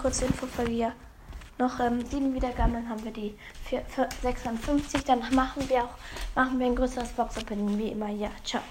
kurze Info, weil wir noch ähm, sieben Wiedergaben, dann haben wir die vier, vier, 56. Dann machen wir auch machen wir ein größeres Box-Opening wie immer. Ja, ciao.